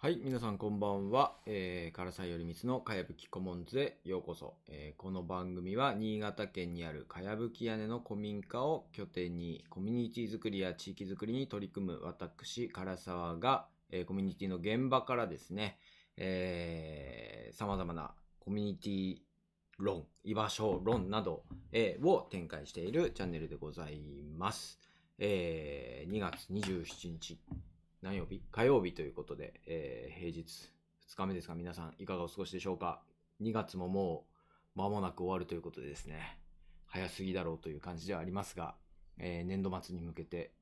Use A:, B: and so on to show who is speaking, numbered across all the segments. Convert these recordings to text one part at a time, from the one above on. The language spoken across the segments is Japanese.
A: はい、皆さんこんばんは。えー、唐沢よりみつのかやぶきコモンズへようこそ、えーこの番組は新潟県にあるかやぶき屋根の古民家を拠点にコミュニティ作りや地域作りに取り組む私、唐沢が、えーコミュニティの現場からですね、えー、様々なコミュニティ論、居場所論など、えーを展開しているチャンネルでございます。えー、2月27日、何曜日？火曜日ということで、えー平日2日目ですが皆さんいかがお過ごしでしょうか？2月ももう間もなく終わるということでですね。早すぎだろうという感じではありますが、えー年度末に向けて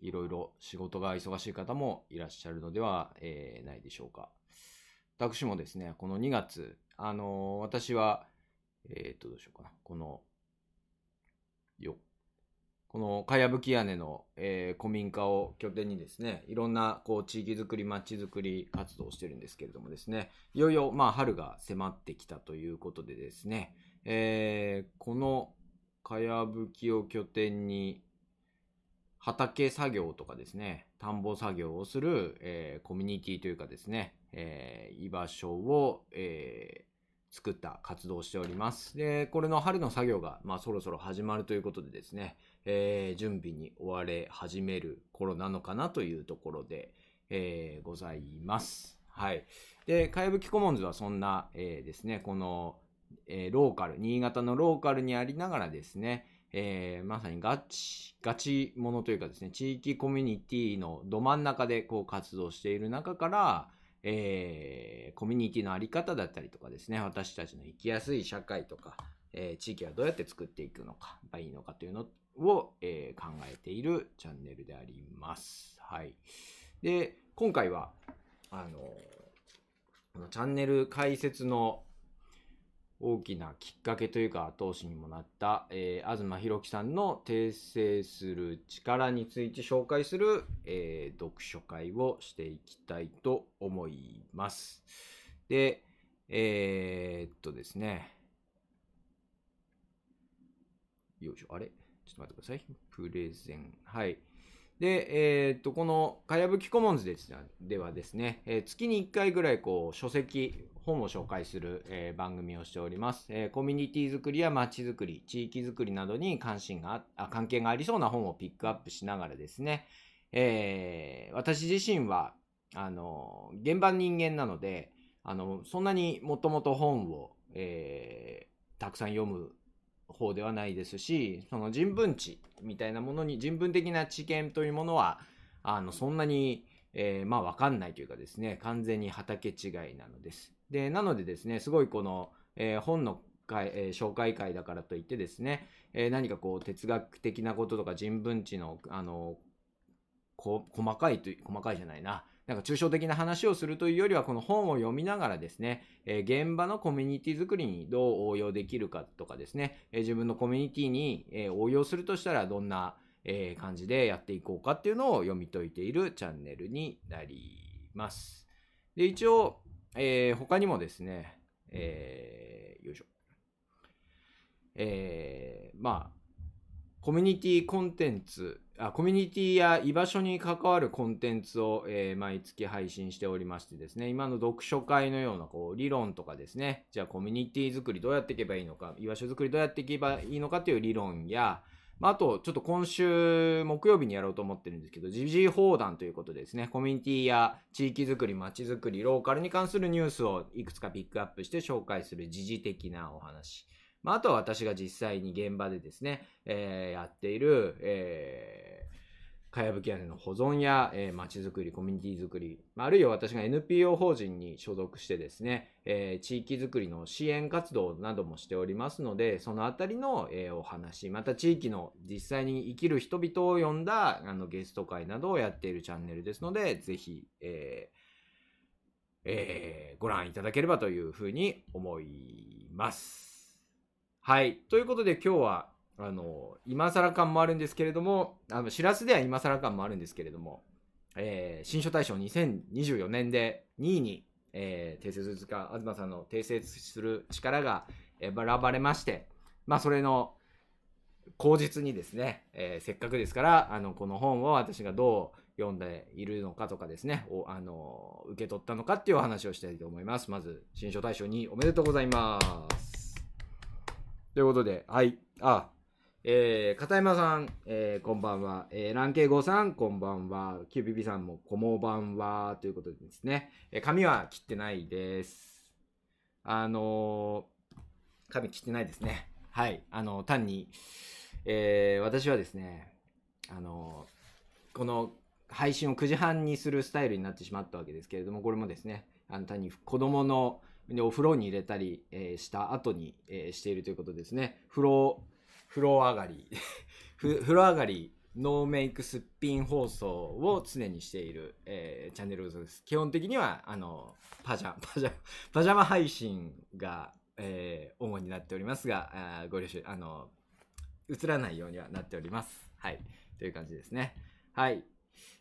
A: いろいろ仕事が忙しい方もいらっしゃるのでは、えーないでしょうか。私もですねこの2月あのー私はえっ、とどうしようかな。このよこのかやぶき屋根の、えー古民家を拠点にですね、いろんなこう地域づくり、町づくり活動をしてるんですけれどもですね、いよいよまあ春が迫ってきたということでですね、えーこのかやぶきを拠点に畑作業とかですね、田んぼ作業をする、えーコミュニティというかですね、えー居場所を、えー作った活動をしております。で、これの春の作業が、まあ、そろそろ始まるということでですね、えー準備に追われ始める頃なのかなというところで、えーございます。はい。で、かやぶきコモンズはそんな、えーですね、この、えーローカル、新潟のローカルにありながらですね、えーまさにガチ、ガチものというかですね、地域コミュニティのど真ん中でこう活動している中から、えーコミュニティのあり方だったりとかですね、私たちの生きやすい社会とか、えー地域はどうやって作っていくのか、いいのかというのを、えー考えているチャンネルであります。はい。で、今回は、あの、このチャンネル開設の大きなきっかけというか後押しにもなった、えー東博樹さんの訂正する力について紹介する、えー読書会をしていきたいと思います。で、えーっとですね。よいしょ、あれ？ちょっと待ってください。プレゼン。はい。で、えーと、この、かやぶきコモンズですではですね、えー月に1回ぐらい、こう、書籍、本を紹介する、えー番組をしております。えーコミュニティ作りや街づくり、地域づくりなどに関心があ、関係がありそうな本をピックアップしながらですね、えー私自身は、あの、現場人間なので、あの、そんなにもともと本を、えーたくさん読む方ではないですし、その人文知みたいなものに、人文的な知見というものは、あの、そんなに、えーまあ、わかんないというかですね、完全に畑違いなのです。で、なのでですね、すごいこの、えー本の会、えー紹介会だからといってですね、え何かこう、哲学的なこととか人文知の、あの、こ細かいという、細かいじゃないな。なんか抽象的な話をするというよりは、この本を読みながらですね、え現場のコミュニティ作りにどう応用できるかとかですね、え自分のコミュニティに、え応用するとしたらどんな、え感じでやっていこうかっていうのを読み解いているチャンネルになります。で、一応、えー他にもですね、えーよいしょ。えーまあ、コミュニティコンテンツ、あコミュニティや居場所に関わるコンテンツを、えー毎月配信しておりましてですね、今の読書会のようなこう理論とかですね、じゃあコミュニティ作りどうやっていけばいいのか、居場所作りどうやっていけばいいのかという理論や、まあ、と、ちょっと今週木曜日にやろうと思ってるんですけど、時事放談ということでですね、コミュニティや地域づくり、街づくり、ローカルに関するニュースをいくつかピックアップして紹介する時事的なお話。まあ、あとは私が実際に現場でですね、えーやっている、えーかやぶき屋根の保存や、えー、街づくり、コミュニティづくり、ああるいは私が NPO 法人に所属してですね、えー地域づくりの支援活動などもしておりますので、そのあたりの、えーお話、また地域の実際に生きる人々を呼んだあのゲスト会などをやっているチャンネルですので、ぜひ、えーえーご覧いただければというふうに思います。はい。ということで今日は、あの、今更感もあるんですけれども、あの、しらすでは今更感もあるんですけれども、えー新書大賞2024年で2位に、えー、訂正するか、東さんの訂正する力が選ばれまして、まあ、それの口実にですね、えーせっかくですから、あの、この本を私がどう、読んでいるのかとかですね、おあの受け取ったのかっていうお話をしたいと思います。まず、新書大賞におめでとうございます。ということで、はい。あ、えー、片山さん、えー、こんばんは。えー、ランケイゴさん、こんばんは。キューピピさんも、こもばんは。ということでですね、えー、髪は切ってないです。あのー、髪切ってないですね。はい。あの、単に、えー、私はですね、あのー、この配信を9時半にするスタイルになってしまったわけですけれども、これもですね、あの単に子供のでお風呂に入れたり、えー、した後に、えー、しているということですね。風呂、風呂上がり 風呂上がりノーメイクすっぴん放送を常にしている、えー、チャンネルです。基本的には、あの、パジャ、パジャ、パジャマ配信が、えー、主になっておりますが、あご了承、あの、映らないようにはなっております。はい。という感じですね。はい。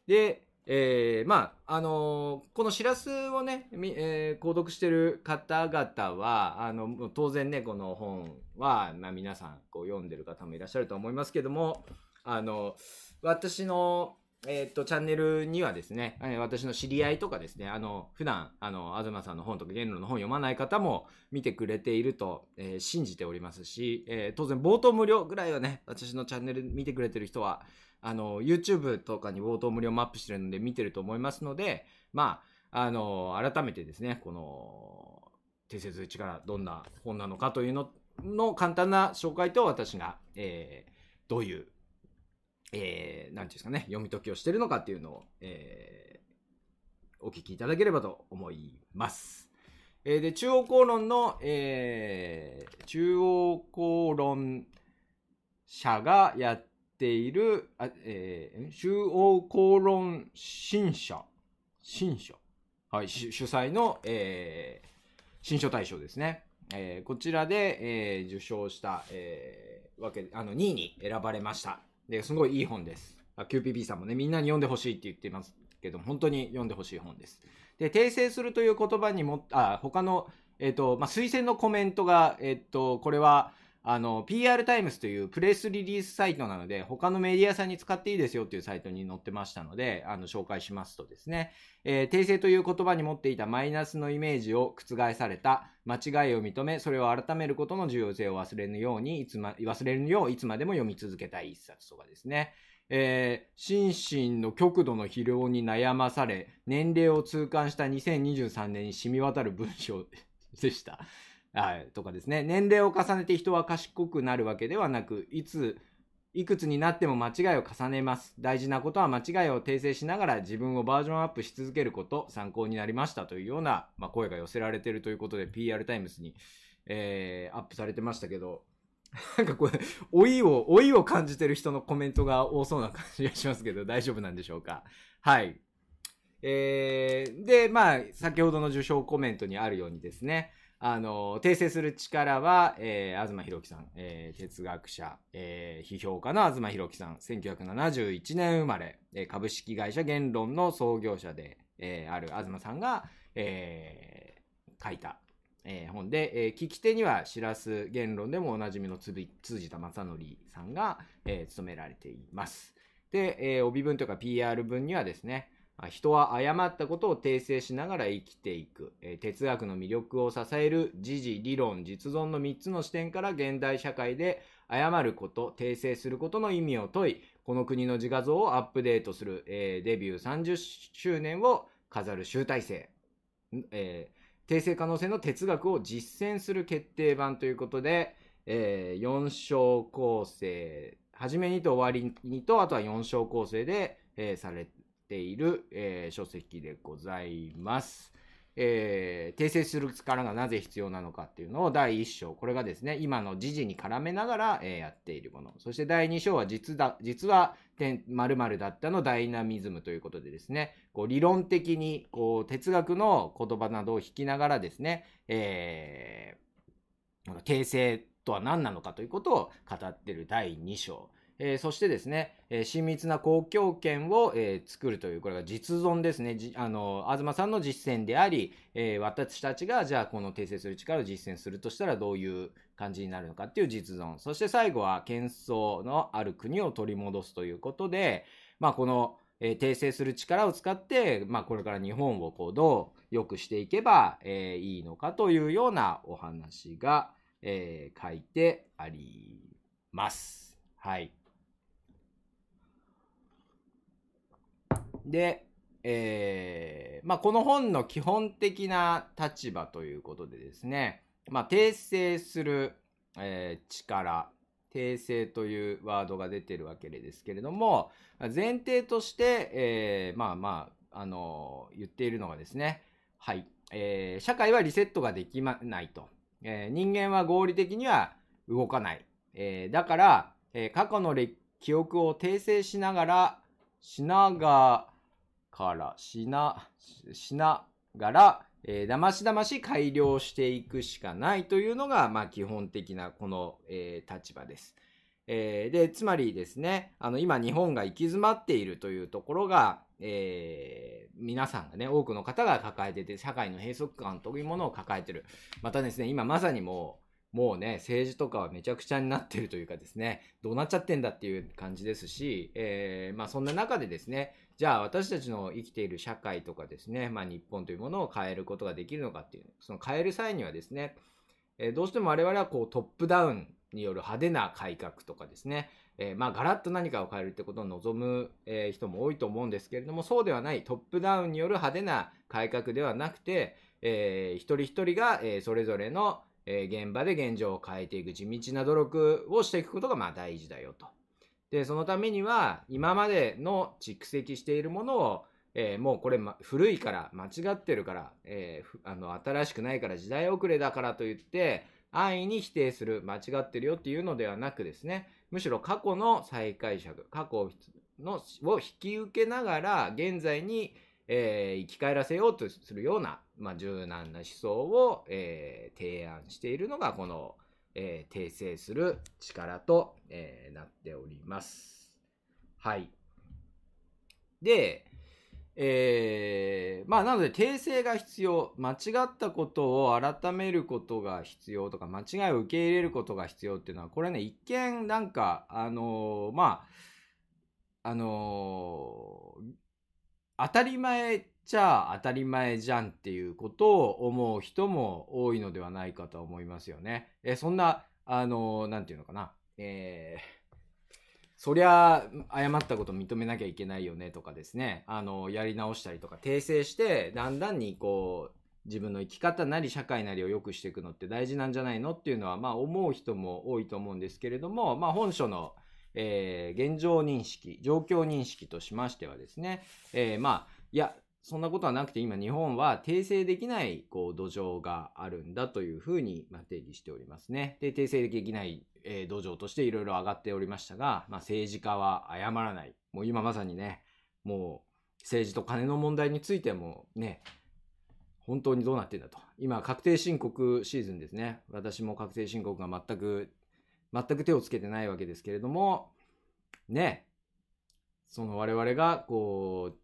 A: で、えー、まあ、あのー、このしらすをね、えー、購読してる方々は、あの、当然ね、この本は、まあ、皆さん、こう、読んでる方もいらっしゃると思いますけども、あの、私の、えっ、と、チャンネルにはですね、私の知り合いとかですね、あの、普段、あの、東さんの本とか、言論の本読まない方も見てくれていると、えー、信じておりますし、えー、当然、冒頭無料ぐらいはね、私のチャンネル見てくれてる人は、あの、YouTube とかに冒頭無料マップしてるので見てると思いますので、まあ、あの、改めてですね、この、定説力、どんな本なのかというのの簡単な紹介と私が、えー、どういう、えー、なんていうんですかね、読み解きをしてるのかっていうのを、えー、お聞きいただければと思います。えー、で、中央公論の、えー、中央公論社がやっている、あえー、中央公論新社、新社、はい、主催の、えー、新書大賞ですね。えー、こちらで、えー、受賞した、えー、わけあの2位に選ばれました。ですごいいい本です。QPP さんもね、みんなに読んでほしいって言ってますけど、本当に読んでほしい本です。で、訂正するという言葉にも、あ、他の、えっ、ー、と、まあ、推薦のコメントが、えっ、ー、と、これは、あの、PR タイムズというプレスリリースサイトなので、他のメディアさんに使っていいですよっていうサイトに載ってましたので、あの、紹介しますとですね、えー、訂正という言葉に持っていたマイナスのイメージを覆された、間違いを認め、それを改めることの重要性を忘れぬように、いつま、忘れるよういつまでも読み続けたい一冊とかですね。えー、心身の極度の疲労に悩まされ、年齢を痛感した2023年に染み渡る文章でした。はい、とかですね。年齢を重ねて人は賢くなるわけではなく、いつ、いくつになっても間違いを重ねます。大事なことは間違いを訂正しながら自分をバージョンアップし続けること、参考になりましたというような、まあ、声が寄せられてるということで PR タイムズに、えー、アップされてましたけど、なんかこれ、老いを、老いを感じてる人のコメントが多そうな感じがしますけど、大丈夫なんでしょうか？はい。えー、で、まあ、先ほどの受賞コメントにあるようにですね、あの、訂正する力は、えー、東博樹さん、えー、哲学者、えー、批評家の東博樹さん、1971年生まれ、えー、株式会社言論の創業者で、えー、ある東さんが、えー、書いた、えー、本で、えー、聞き手には、しらす言論でもおなじみの通じた正則さんが、えー、務められています。で、えー、帯文とか PR 文にはですね、人は誤ったことを訂正しながら生きていく、え哲学の魅力を支える時事、理論、実存の3つの視点から現代社会で誤ること、訂正することの意味を問い、この国の自画像をアップデートする、えデビュー30周年を飾る集大成、えー、訂正可能性の哲学を実践する決定版ということで、えー、4章構成、初めにと終わりにと、あとは4章構成で、えー、されている、えー、書籍でございます。えー、訂正する力がなぜ必要なのかっていうのを第1章、これがですね、今の時事に絡めながら、えー、やっているもの。そして第2章は実だ、実は〇〇だったのダイナミズムということでですね、こう理論的にこう哲学の言葉などを引きながらですね、えー、訂正とは何なのかということを語ってる第2章。えー、そしてですね、えー、親密な公共圏を、えー、作るという、これが実存ですね。あの、東さんの実践であり、え私たちが、じゃあこの訂正する力を実践するとしたらどういう感じになるのかっていう実存。そして最後は、喧騒のある国を取り戻すということで、まあこの、え、訂正する力を使って、まあ、これから日本をこうどう良くしていけば、え、いいのかというようなお話が、え、書いてあります。はい。で、えー、まあ、この本の基本的な立場ということでですね、まあ、訂正する、えー、力、訂正というワードが出てるわけですけれども、前提として、えー、まあまあ、あのー、言っているのがですね、はい、えー、社会はリセットができないと。えー、人間は合理的には動かない。えー、だから、え、過去の記憶を訂正しながら、しながら、しな、しながら、えー、だましだまし改良していくしかないというのが、まあ、基本的なこの、えー、立場です。えー、で、つまりですね、あの、今日本が行き詰まっているというところが、えー、皆さんがね、多くの方が抱えてて、社会の閉塞感というものを抱えてる。またですね、今まさにもう、もうね、政治とかはめちゃくちゃになってるというかですね、どうなっちゃってんだっていう感じですし、えー、まあそんな中でですね、じゃあ私たちの生きている社会とかですね、まあ日本というものを変えることができるのかっていう、その変える際にはですね、えー、どうしても我々はこうトップダウンによる派手な改革とかですね、えー、まあガラッと何かを変えるってことを望む、えー、人も多いと思うんですけれども、そうではないトップダウンによる派手な改革ではなくて、えー、一人一人が、えー、それぞれの、えー、現場で現状を変えていく地道な努力をしていくことがまあ大事だよと。で、そのためには、今までの蓄積しているものを、えー、もうこれ、ま、古いから間違ってるから、えー、あの新しくないから時代遅れだからといって安易に否定する間違ってるよっていうのではなくですねむしろ過去の再解釈過去のを引き受けながら現在に、えー、生き返らせようとするような、まあ、柔軟な思想を、えー、提案しているのがこのえー、訂正する力と、えー、なっております。はい。で、えー、まあなので訂正が必要間違ったことを改めることが必要とか間違いを受け入れることが必要っていうのはこれね一見なんかあのー、まああのー、当たり前ちゃ当たり前じゃんっていうことを思う人も多いのではないかと思いますよね。えそんな、あの、なんていうのかな。えー、そりゃ、誤ったこと認めなきゃいけないよねとかですね。あの、やり直したりとか、訂正して、だんだんにこう、自分の生き方なり社会なりを良くしていくのって大事なんじゃないのっていうのは、まあ思う人も多いと思うんですけれども、まあ本書の、えー、現状認識、状況認識としましてはですね、えー、まあ、いや、そんなことはなくて今日本は訂正できないこう土壌があるんだというふうにま定義しておりますね。で、訂正できない、えー、土壌としていろいろ上がっておりましたが、まあ、政治家は謝らない。もう今まさにね、もう政治と金の問題についてもね、本当にどうなってんだと。今、確定申告シーズンですね。私も確定申告が全く、全く手をつけてないわけですけれども、ね、その我々がこう、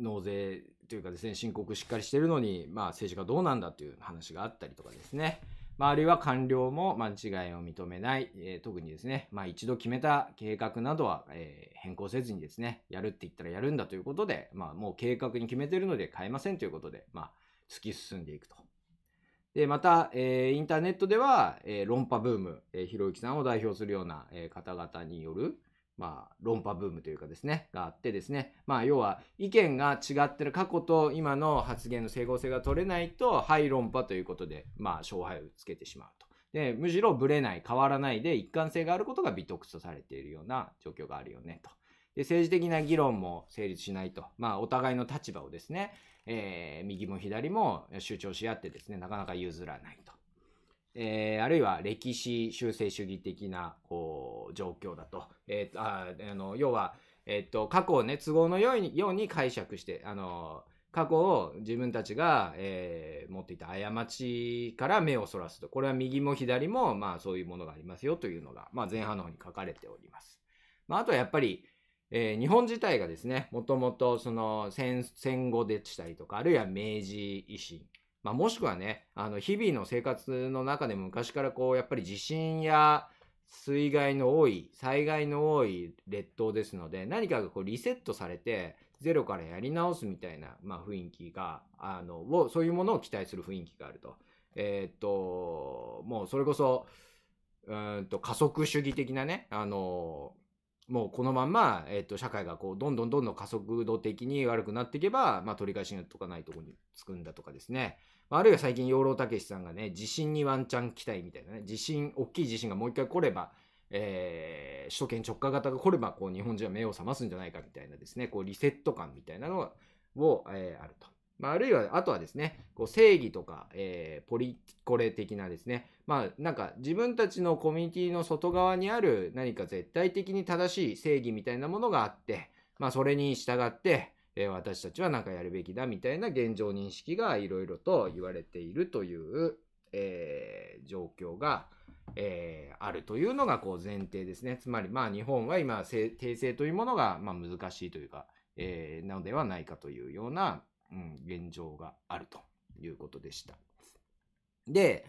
A: 納税というかですね、申告しっかりしてるのに、まあ政治家どうなんだという話があったりとかですね。まあ、あるいは官僚も間違いを認めない、えー、特にですね、まあ一度決めた計画などは、えー、変更せずにですね、やるって言ったらやるんだということで、まあもう計画に決めてるので変えませんということで、まあ突き進んでいくと。で、また、えー、インターネットでは、え、論破ブーム、え、ひろゆきさんを代表するような、え、方々による、まあ、論破ブームというかですね、があってですね、まあ、要は、意見が違ってる過去と今の発言の整合性が取れないと、はい論破ということで、まあ、勝敗をつけてしまうと。で、むしろブレない、変わらないで一貫性があることが美徳とされているような状況があるよね、と。で、政治的な議論も成立しないと。まあ、お互いの立場をですね、えー、右も左も主張し合ってですね、なかなか譲らないと。えー、あるいは歴史修正主義的なこう状況だと。えー、ああの要は、えっ、と過去をね都合のように解釈してあの過去を自分たちが、えー、持っていた過ちから目をそらすとこれは右も左も、まあ、そういうものがありますよというのが、まあ、前半の方に書かれております。まあ、あとはやっぱり、えー、日本自体がですねもともとその戦後でしたりとかあるいは明治維新まあ、もしくはね、あの、日々の生活の中でも昔からこう、やっぱり地震や、水害の多い、災害の多い列島ですので、何かがこうリセットされて、ゼロからやり直すみたいな、まあ、雰囲気が、あの、を、そういうものを期待する雰囲気があると。えー、っと、もうそれこそ、うんと加速主義的なね、あの、もうこのまんま、えっ、と、社会がこう、どんどんどんどん加速度的に悪くなっていけば、まあ、取り返しがとかないとこにつくんだとかですね。あるいは最近、養老たけしさんがね、地震にワンチャン期待みたいなね、地震、大きい地震がもう一回来れば、えー、首都圏直下型が来れば、こう、日本人は目を覚ますんじゃないかみたいなですね、こう、リセット感みたいなのを、えー、あると。まあ、あるいは、あとはですね、こう正義とか、えー、ポリコレ的なですね、まあ、なんか自分たちのコミュニティの外側にある何か絶対的に正しい正義みたいなものがあって、まあ、それに従って、えー、私たちは何かやるべきだみたいな現状認識がいろいろと言われているという、えー、状況が、えー、あるというのがこう前提ですね。つまり、まあ、日本は今、訂正というものが、まあ、難しいというか、えー、なのではないかというような、うん、現状があるということでした。で、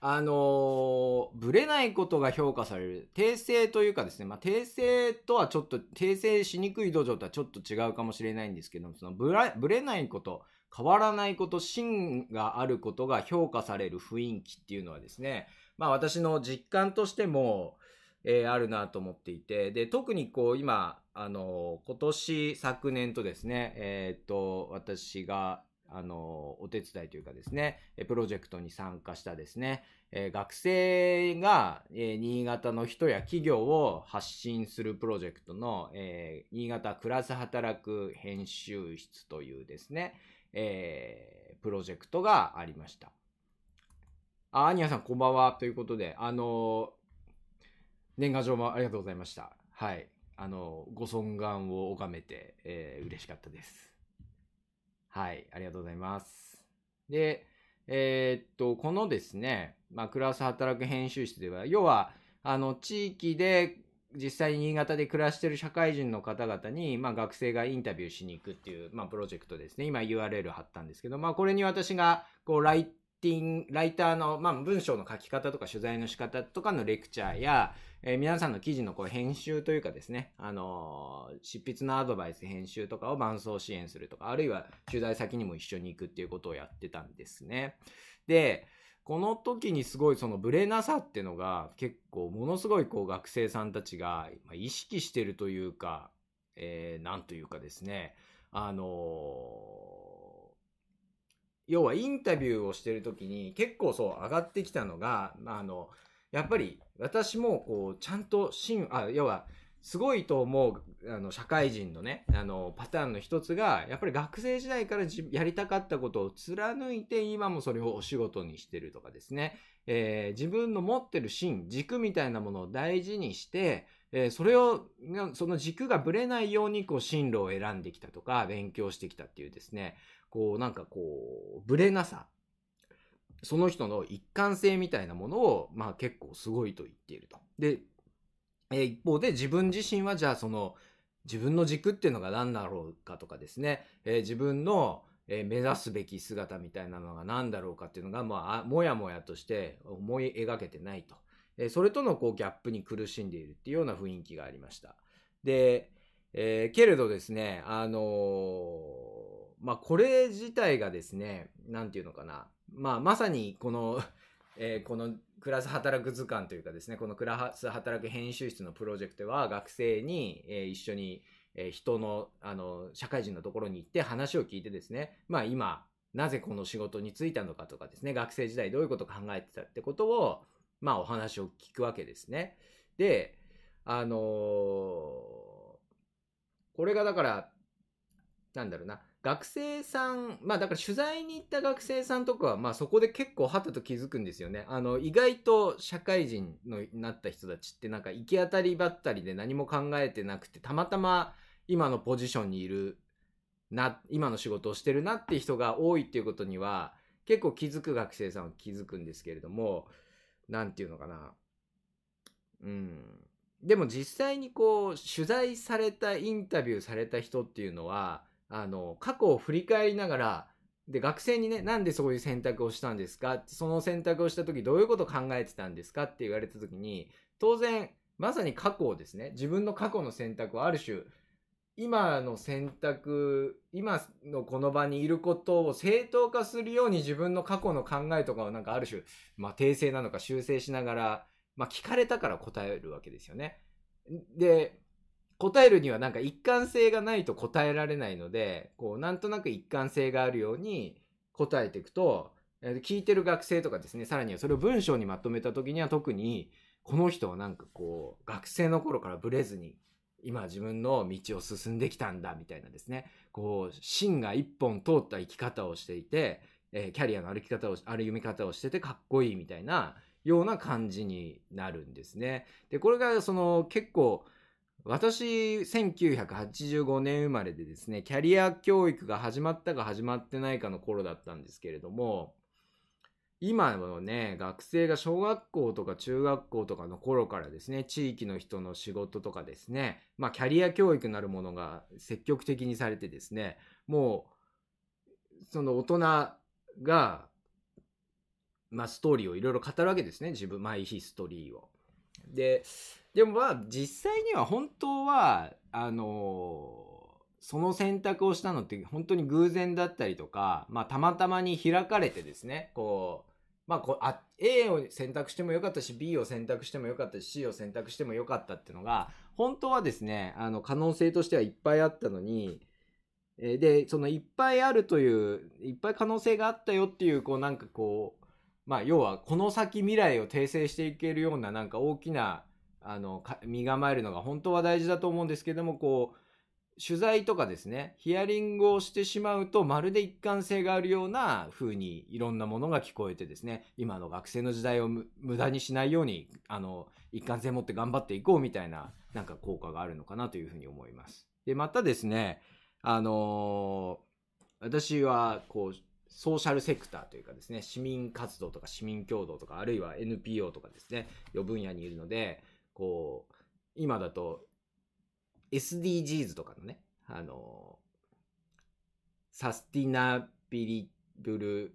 A: あの、ぶれないことが評価される。訂正というかですね、まあ、訂正とはちょっと、訂正しにくい土壌とはちょっと違うかもしれないんですけども、そのぶら、ぶれないこと、変わらないこと、芯があることが評価される雰囲気っていうのはですね、まあ私の実感としても、えー、あるなと思っていて、で、特にこう今、あの、今年、昨年とですね、えー、っと、私が、あの、お手伝いというかですね、プロジェクトに参加したですね、えー、学生が、えー、新潟の人や企業を発信するプロジェクトの、えー、新潟クラス働く編集室というですね、え、プロジェクトがありました。あ、アニヤさんこんばんは。ということで、あの年賀状もありがとうございました。はい。あの、ご尊願を拝めて、えー、嬉しかったです。はい。ありがとうございます。で、えー、っと、このですね、まあ、クラス働く編集室では、要は、あの、地域で実際に新潟で暮らしてる社会人の方々に、まあ、学生がインタビューしに行くっていう、まあ、プロジェクトですね。今 URL 貼ったんですけど、まあ、これに私が、こう、ライティン、ライターの、まあ、文章の書き方とか取材の仕方とかのレクチャーや、えー、皆さんの記事のこう編集というかですね、あのー、執筆のアドバイス、編集とかを伴走支援するとか、あるいは取材先にも一緒に行くっていうことをやってたんですね。で、この時にすごいそのブレなさっていうのが結構ものすごいこう学生さんたちが意識してるというか、えー、なんというかですね、あの要はインタビューをしてる時に結構そう上がってきたのが、あの、やっぱり私もこうちゃんと芯あ要はすごいと思うあの社会人のねあのパターンの一つがやっぱり学生時代からやりたかったことを貫いて今もそれをお仕事にしてるとかですね、えー、自分の持ってる芯軸みたいなものを大事にしてえー、それを、その軸がぶれないように、こう、進路を選んできたとか、勉強してきたっていうですね、こう、なんかこう、ぶれなさその人の一貫性みたいなものを、まあ結構すごいと言っていると。で、えー、一方で自分自身はじゃあその自分の軸っていうのが何だろうかとかですね、えー、自分の、えー、目指すべき姿みたいなのが何だろうかっていうのが、まあ、もやもやとして思い描けてないと。えそれとのこうギャップに苦しんでいるっていうような雰囲気がありました。で、えけれどですね、あのまあ、これ自体がですね、なんていうのかな、まあ、まさにこの えー、このクラス働く図鑑というかですね、このクラス働く編集室のプロジェクトは学生に、えー、一緒に、えー、人の、あの、社会人のところに行って話を聞いてですね、まあ今、なぜこの仕事に就いたのかとかですね、学生時代どういうことを考えてたってことを、まあお話を聞くわけですね。で、あのこれがだから、なんだろうな、学生さん、まあだから取材に行った学生さんとかは、まあそこで結構はたと気づくんですよね。あの、意外と社会人のなった人たちってなんか行き当たりばったりで何も考えてなくて、たまたま今のポジションにいるな、今の仕事をしてるなって人が多いっていうことには、結構気づく学生さんは気づくんですけれども、なんていうのかな。うん。でも実際にこう、取材された、インタビューされた人っていうのは、あの、過去を振り返りながら、で、学生にね、なんでそういう選択をしたんですか？その選択をした時どういうことを考えてたんですか？って言われた時に、当然、まさに過去をですね、自分の過去の選択をある種、今の選択、今のこの場にいることを正当化するように自分の過去の考えとかをなんかある種、まあ訂正なのか修正しながら、まあ聞かれたから答えるわけですよね。で、答えるにはなんか一貫性がないと答えられないので、こうなんとなく一貫性があるように答えていくと、聞いてる学生とかですね、さらにはそれを文章にまとめた時には特に、この人はなんかこう、学生の頃からブレずに、今自分の道を進んできたんだみたいなですね、こう、芯が一本通った生き方をしていて、え、キャリアの歩き方を、歩み方をしててかっこいいみたいなような感じになるんですね。で、これがその結構、私、1985年生まれでですね、キャリア教育が始まったか始まってないかの頃だったんですけれども、今のね、学生が小学校とか中学校とかの頃からですね、地域の人の仕事とかですね、まあキャリア教育なるものが積極的にされてですね、もう、その大人が、まあストーリーをいろいろ語るわけですね、自分、マイヒストリーを。で、でもまあ実際には本当は、あのその選択をしたのって本当に偶然だったりとか、まあ、たまたまに開かれてですね、こう、まあこうあ、A を選択してもよかったし、B を選択してもよかったし、C を選択してもよかったっていうのが、本当はですね、あの、可能性としてはいっぱいあったのに、で、そのいっぱいあるという、いっぱい可能性があったよっていう、こうなんかこう、まあ要はこの先未来を訂正していけるようななんか大きな、あの、身構えるのが本当は大事だと思うんですけども、こう、取材とかですね、ヒアリングをしてしまうと、まるで一貫性があるような風にいろんなものが聞こえてですね、今の学生の時代を無駄にしないように、あの、一貫性持って頑張っていこうみたいな、なんか効果があるのかなというふうに思います。で、またですね、あのー、私は、こう、ソーシャルセクターというかですね、市民活動とか市民共同とか、あるいは NPO とかですね、いう分野にいるので、こう、今だと SDGs とかのね、あの、サスティナビリブル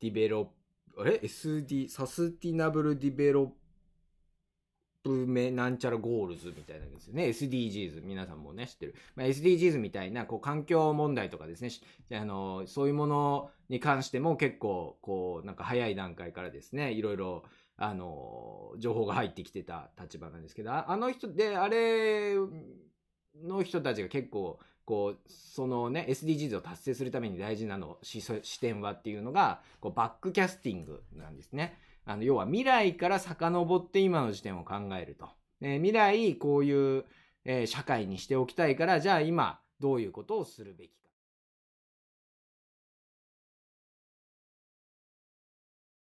A: develop、あれ ?SD、 sustainable developme なんちゃら goals みたいなんですよね。SDGs。皆さんもね、知ってる。まあ、SDGs みたいな、こう、環境問題とかですね、あの、そういうものに関しても結構、こう、なんか早い段階からですね、いろいろ、あの、情報が入ってきてた立場なんですけど、あの人で、あれの人たちが結構、こう、そのね、SDGs を達成するために大事なの、視点はっていうのが、こう、バックキャスティングなんですね。あの、要は未来から遡って今の時点を考えると。え未来、こういう、え、社会にしておきたいから、じゃあ今、どういうことをするべきか。